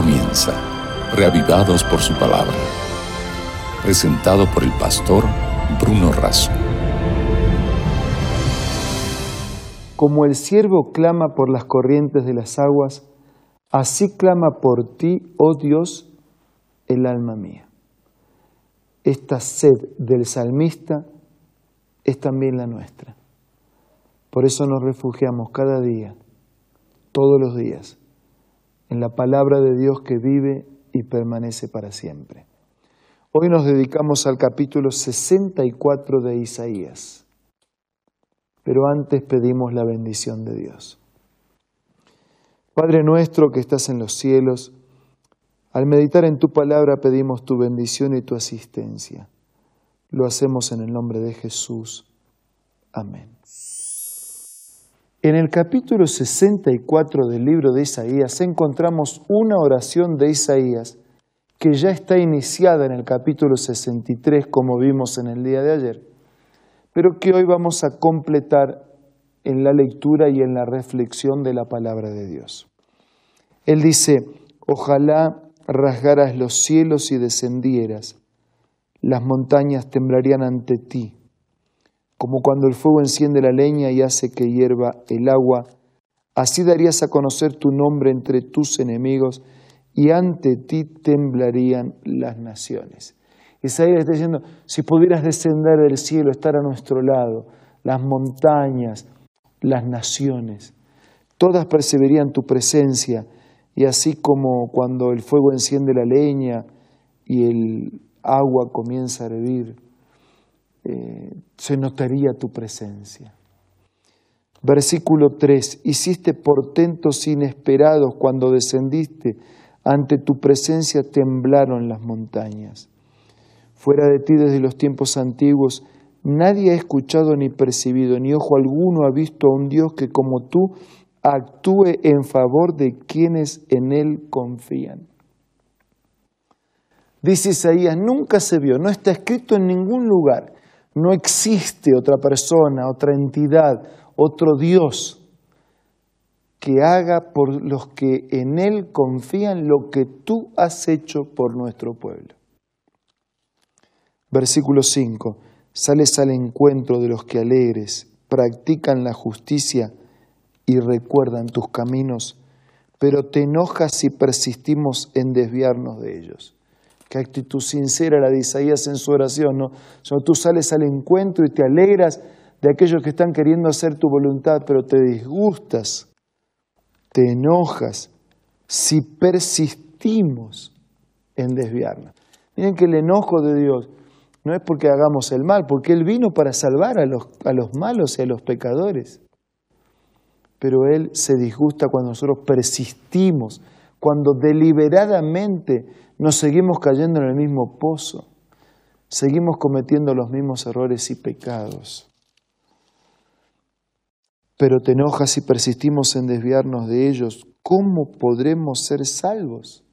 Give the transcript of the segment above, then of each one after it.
comienza, reavivados por su palabra. Presentado por el pastor Bruno Razo. Como el siervo clama por las corrientes de las aguas, así clama por ti, oh Dios, el alma mía. Esta sed del salmista es también la nuestra. Por eso nos refugiamos cada día, todos los días, en la palabra de Dios que vive y permanece para siempre. Hoy nos dedicamos al capítulo 64 de Isaías, pero antes pedimos la bendición de Dios. Padre nuestro que estás en los cielos, al meditar en tu palabra pedimos tu bendición y tu asistencia. Lo hacemos en el nombre de Jesús. Amén. En el capítulo 64 del libro de Isaías encontramos una oración de Isaías que ya está iniciada en el capítulo 63 como vimos en el día de ayer, pero que hoy vamos a completar en la lectura y en la reflexión de la palabra de Dios. Él dice, ojalá rasgaras los cielos y descendieras, las montañas temblarían ante ti como cuando el fuego enciende la leña y hace que hierva el agua, así darías a conocer tu nombre entre tus enemigos y ante ti temblarían las naciones. Isaías está diciendo, si pudieras descender del cielo, estar a nuestro lado, las montañas, las naciones, todas percibirían tu presencia, y así como cuando el fuego enciende la leña y el agua comienza a hervir, eh, se notaría tu presencia. Versículo 3, hiciste portentos inesperados cuando descendiste, ante tu presencia temblaron las montañas. Fuera de ti desde los tiempos antiguos, nadie ha escuchado ni percibido, ni ojo alguno ha visto a un Dios que como tú actúe en favor de quienes en Él confían. Dice Isaías, nunca se vio, no está escrito en ningún lugar no existe otra persona, otra entidad, otro Dios que haga por los que en Él confían lo que tú has hecho por nuestro pueblo. Versículo 5. Sales al encuentro de los que alegres, practican la justicia y recuerdan tus caminos, pero te enojas si persistimos en desviarnos de ellos. Qué actitud sincera la de Isaías en su oración, ¿no? tú sales al encuentro y te alegras de aquellos que están queriendo hacer tu voluntad, pero te disgustas, te enojas si persistimos en desviarnos. Miren que el enojo de Dios no es porque hagamos el mal, porque Él vino para salvar a los, a los malos y a los pecadores. Pero Él se disgusta cuando nosotros persistimos, cuando deliberadamente nos seguimos cayendo en el mismo pozo, seguimos cometiendo los mismos errores y pecados. Pero te enojas si persistimos en desviarnos de ellos. ¿Cómo podremos ser salvos?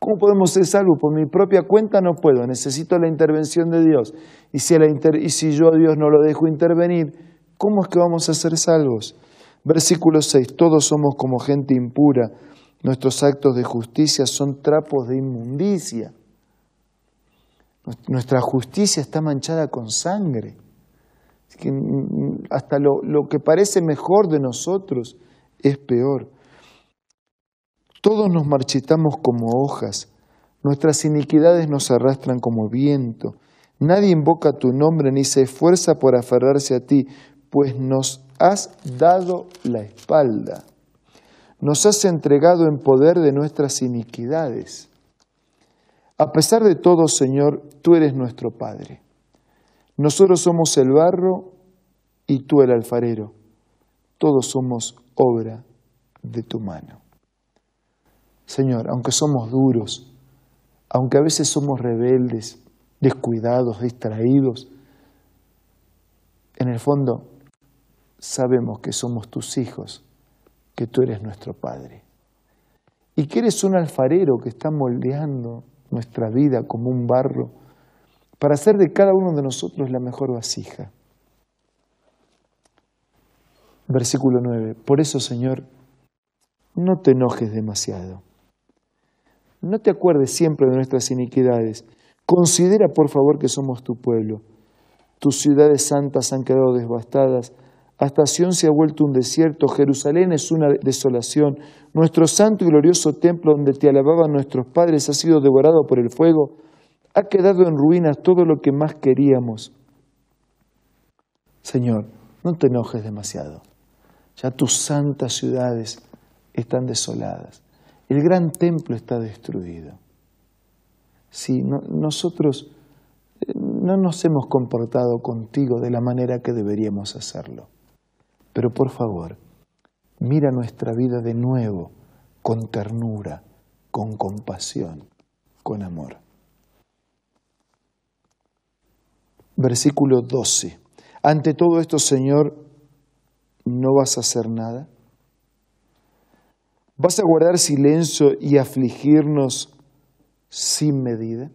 ¿Cómo podemos ser salvos? Por mi propia cuenta no puedo, necesito la intervención de Dios. Y si, y si yo a Dios no lo dejo intervenir, ¿cómo es que vamos a ser salvos? Versículo 6, todos somos como gente impura Nuestros actos de justicia son trapos de inmundicia. Nuestra justicia está manchada con sangre. hasta lo, que parece mejor de nosotros es peor. Todos nos marchitamos como hojas, nuestras iniquidades nos arrastran como viento. Nadie invoca tu nombre ni se esfuerza por aferrarse a ti, pues nos has dado la espalda nos has entregado en poder de nuestras iniquidades. A pesar de todo, Señor, tú eres nuestro Padre. Nosotros somos el barro y tú el alfarero. Todos somos obra de tu mano. Señor, aunque somos duros, aunque a veces somos rebeldes, descuidados, distraídos, en el fondo sabemos que somos tus hijos que tú eres nuestro Padre y que eres un alfarero que está moldeando nuestra vida como un barro para hacer de cada uno de nosotros la mejor vasija. Versículo 9. Por eso, Señor, no te enojes demasiado. No te acuerdes siempre de nuestras iniquidades. Considera, por favor, que somos tu pueblo. Tus ciudades santas han quedado devastadas. Hasta Sión se ha vuelto un desierto. Jerusalén es una desolación. Nuestro santo y glorioso templo donde te alababan nuestros padres ha sido devorado por el fuego. Ha quedado en ruinas todo lo que más queríamos. Señor, no te enojes demasiado. Ya tus santas ciudades están desoladas. El gran templo está destruido. Si nosotros eh, no nos hemos comportado contigo de la manera que deberíamos hacerlo. Pero por favor, mira nuestra vida de nuevo con ternura, con compasión, con amor. Versículo 12. Ante todo esto, Señor, ¿no vas a hacer nada? ¿Vas a guardar silencio y afligirnos sin medida?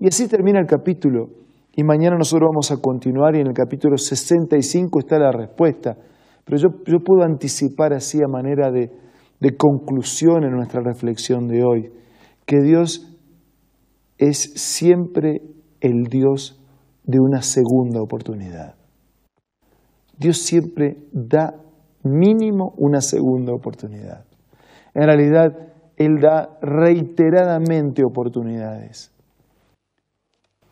Y así termina el capítulo. Y mañana nosotros vamos a continuar y en el capítulo 65 está la respuesta. Pero yo, yo puedo anticipar así a manera de, de conclusión en nuestra reflexión de hoy, que Dios es siempre el Dios de una segunda oportunidad. Dios siempre da mínimo una segunda oportunidad. En realidad, Él da reiteradamente oportunidades.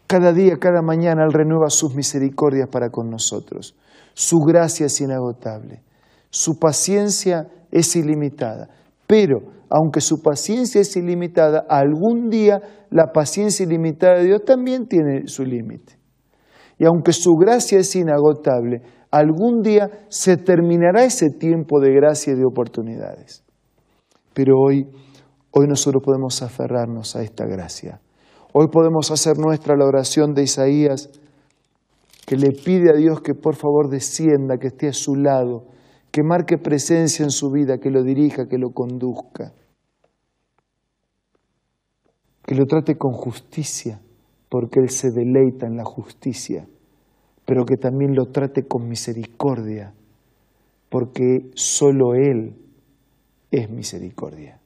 Cada día, cada mañana, Él renueva sus misericordias para con nosotros. Su gracia es inagotable. Su paciencia es ilimitada. Pero, aunque su paciencia es ilimitada, algún día la paciencia ilimitada de Dios también tiene su límite. Y aunque su gracia es inagotable, algún día se terminará ese tiempo de gracia y de oportunidades. Pero hoy, hoy nosotros podemos aferrarnos a esta gracia. Hoy podemos hacer nuestra la oración de Isaías, que le pide a Dios que por favor descienda, que esté a su lado, que marque presencia en su vida, que lo dirija, que lo conduzca, que lo trate con justicia, porque Él se deleita en la justicia pero que también lo trate con misericordia, porque solo Él es misericordia.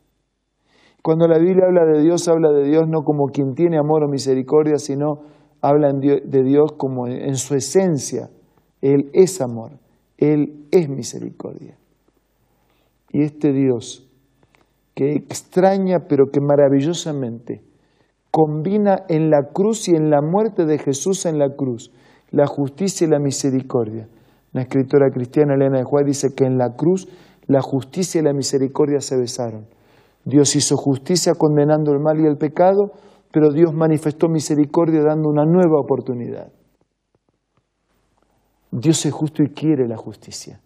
Cuando la Biblia habla de Dios, habla de Dios no como quien tiene amor o misericordia, sino habla de Dios como en su esencia. Él es amor, Él es misericordia. Y este Dios que extraña, pero que maravillosamente combina en la cruz y en la muerte de Jesús en la cruz, la justicia y la misericordia. La escritora cristiana Elena de Juárez dice que en la cruz la justicia y la misericordia se besaron. Dios hizo justicia condenando el mal y el pecado, pero Dios manifestó misericordia dando una nueva oportunidad. Dios es justo y quiere la justicia.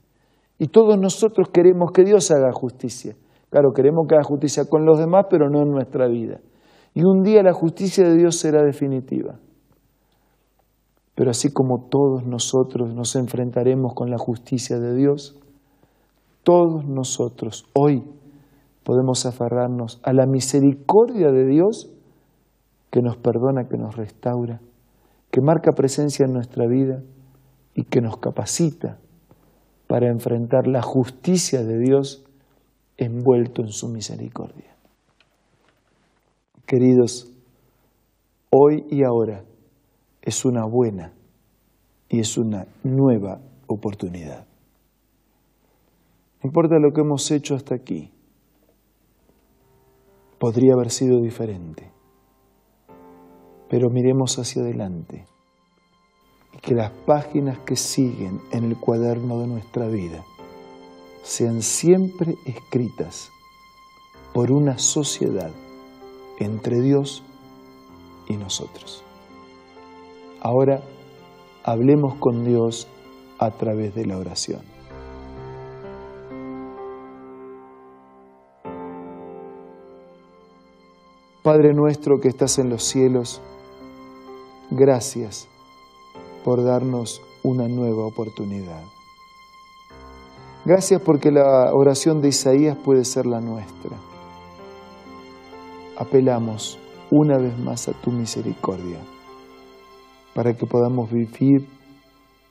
Y todos nosotros queremos que Dios haga justicia. Claro, queremos que haga justicia con los demás, pero no en nuestra vida. Y un día la justicia de Dios será definitiva. Pero así como todos nosotros nos enfrentaremos con la justicia de Dios, todos nosotros hoy podemos aferrarnos a la misericordia de Dios que nos perdona, que nos restaura, que marca presencia en nuestra vida y que nos capacita para enfrentar la justicia de Dios envuelto en su misericordia. Queridos, hoy y ahora, es una buena y es una nueva oportunidad. No importa lo que hemos hecho hasta aquí, podría haber sido diferente, pero miremos hacia adelante y que las páginas que siguen en el cuaderno de nuestra vida sean siempre escritas por una sociedad entre Dios y nosotros. Ahora hablemos con Dios a través de la oración. Padre nuestro que estás en los cielos, gracias por darnos una nueva oportunidad. Gracias porque la oración de Isaías puede ser la nuestra. Apelamos una vez más a tu misericordia para que podamos vivir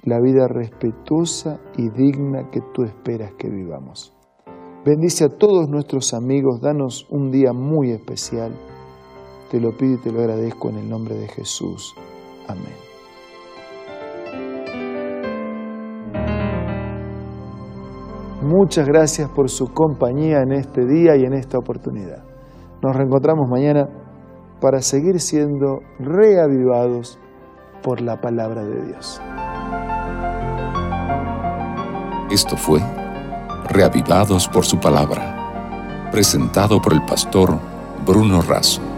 la vida respetuosa y digna que tú esperas que vivamos. Bendice a todos nuestros amigos, danos un día muy especial. Te lo pido y te lo agradezco en el nombre de Jesús. Amén. Muchas gracias por su compañía en este día y en esta oportunidad. Nos reencontramos mañana para seguir siendo reavivados por la palabra de Dios. Esto fue Reavivados por su palabra, presentado por el pastor Bruno Razo.